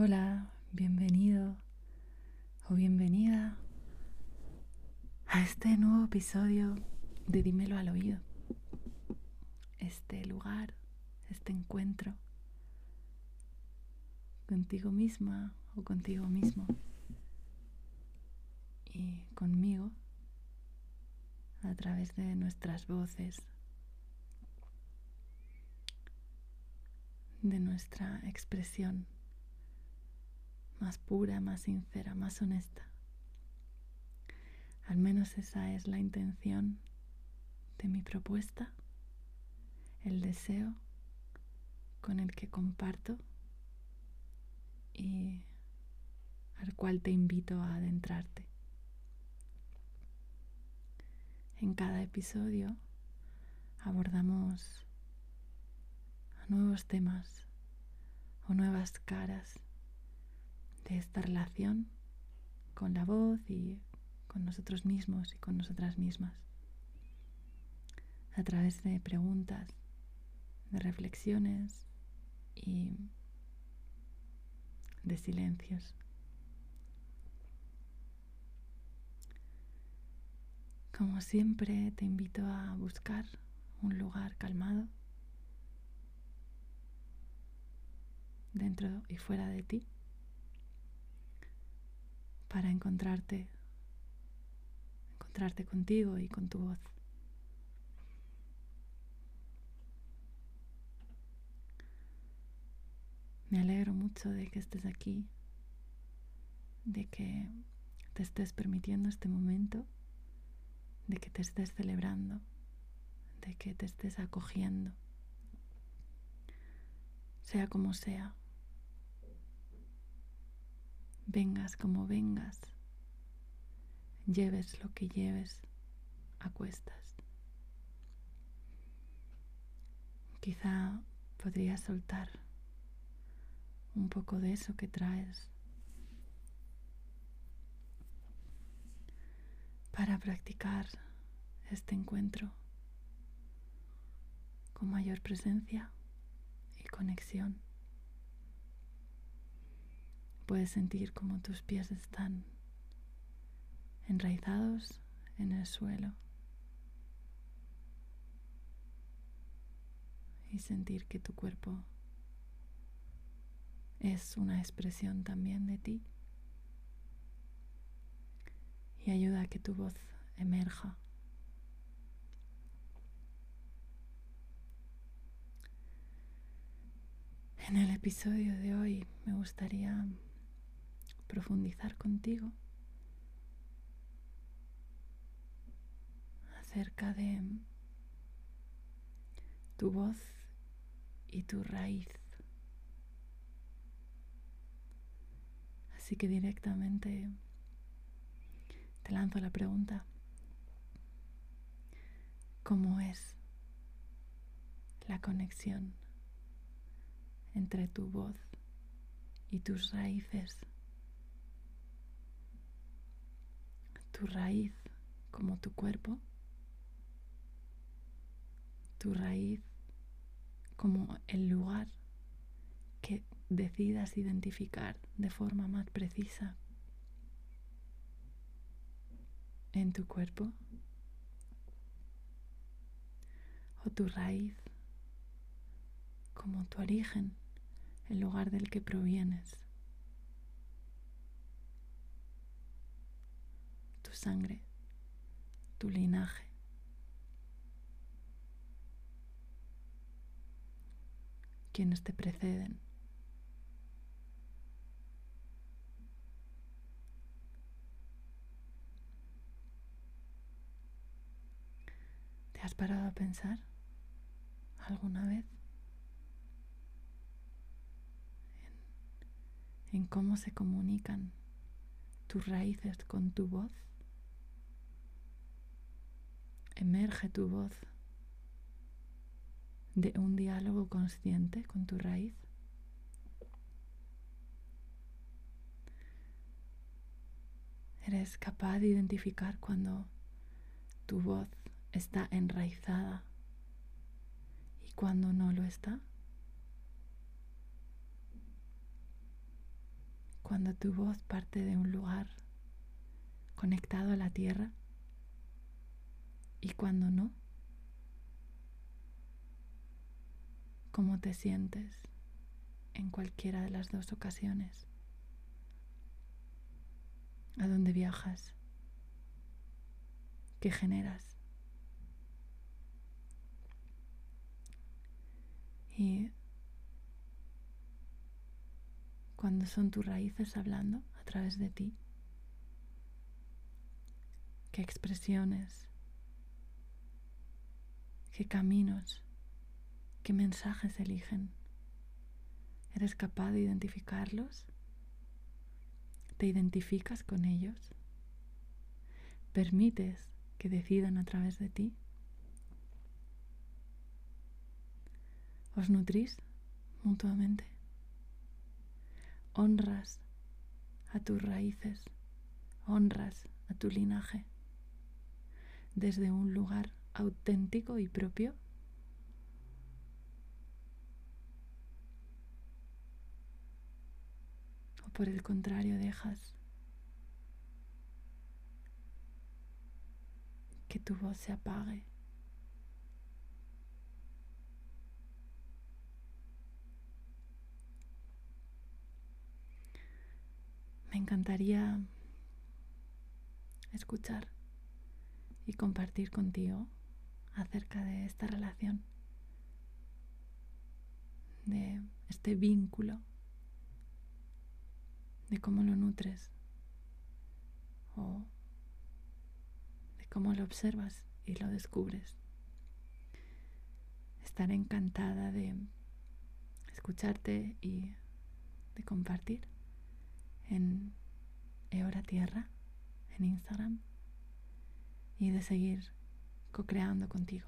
Hola, bienvenido o bienvenida a este nuevo episodio de Dímelo al oído. Este lugar, este encuentro contigo misma o contigo mismo y conmigo a través de nuestras voces, de nuestra expresión más pura, más sincera, más honesta. Al menos esa es la intención de mi propuesta, el deseo con el que comparto y al cual te invito a adentrarte. En cada episodio abordamos nuevos temas o nuevas caras de esta relación con la voz y con nosotros mismos y con nosotras mismas. A través de preguntas, de reflexiones y de silencios. Como siempre te invito a buscar un lugar calmado dentro y fuera de ti para encontrarte, encontrarte contigo y con tu voz. Me alegro mucho de que estés aquí, de que te estés permitiendo este momento, de que te estés celebrando, de que te estés acogiendo, sea como sea vengas como vengas, lleves lo que lleves a cuestas. Quizá podrías soltar un poco de eso que traes para practicar este encuentro con mayor presencia y conexión. Puedes sentir como tus pies están enraizados en el suelo y sentir que tu cuerpo es una expresión también de ti y ayuda a que tu voz emerja. En el episodio de hoy me gustaría profundizar contigo acerca de tu voz y tu raíz. Así que directamente te lanzo la pregunta, ¿cómo es la conexión entre tu voz y tus raíces? Tu raíz como tu cuerpo, tu raíz como el lugar que decidas identificar de forma más precisa en tu cuerpo o tu raíz como tu origen, el lugar del que provienes. Tu sangre, tu linaje. Quienes te preceden. ¿Te has parado a pensar alguna vez en, en cómo se comunican tus raíces con tu voz? Emerge tu voz de un diálogo consciente con tu raíz. Eres capaz de identificar cuando tu voz está enraizada y cuando no lo está. cuando tu voz parte de un lugar conectado a la tierra y cuando no. ¿Cómo te sientes en cualquiera de las dos ocasiones? ¿A dónde viajas? ¿Qué generas? Y cuando son tus raíces hablando a través de ti, qué expresiones, qué caminos, qué mensajes eligen. ¿Eres capaz de identificarlos? ¿Te identificas con ellos? ¿Permites que decidan a través de ti? ¿Os nutrís mutuamente? ¿Honras a tus raíces? ¿Honras a tu linaje? Desde un lugar auténtico y propio? ¿O por el contrario dejas que tu voz se apague? Me encantaría escuchar y compartir contigo acerca de esta relación, de este vínculo, de cómo lo nutres o de cómo lo observas y lo descubres. Estaré encantada de escucharte y de compartir en Eora Tierra, en Instagram, y de seguir co-creando contigo.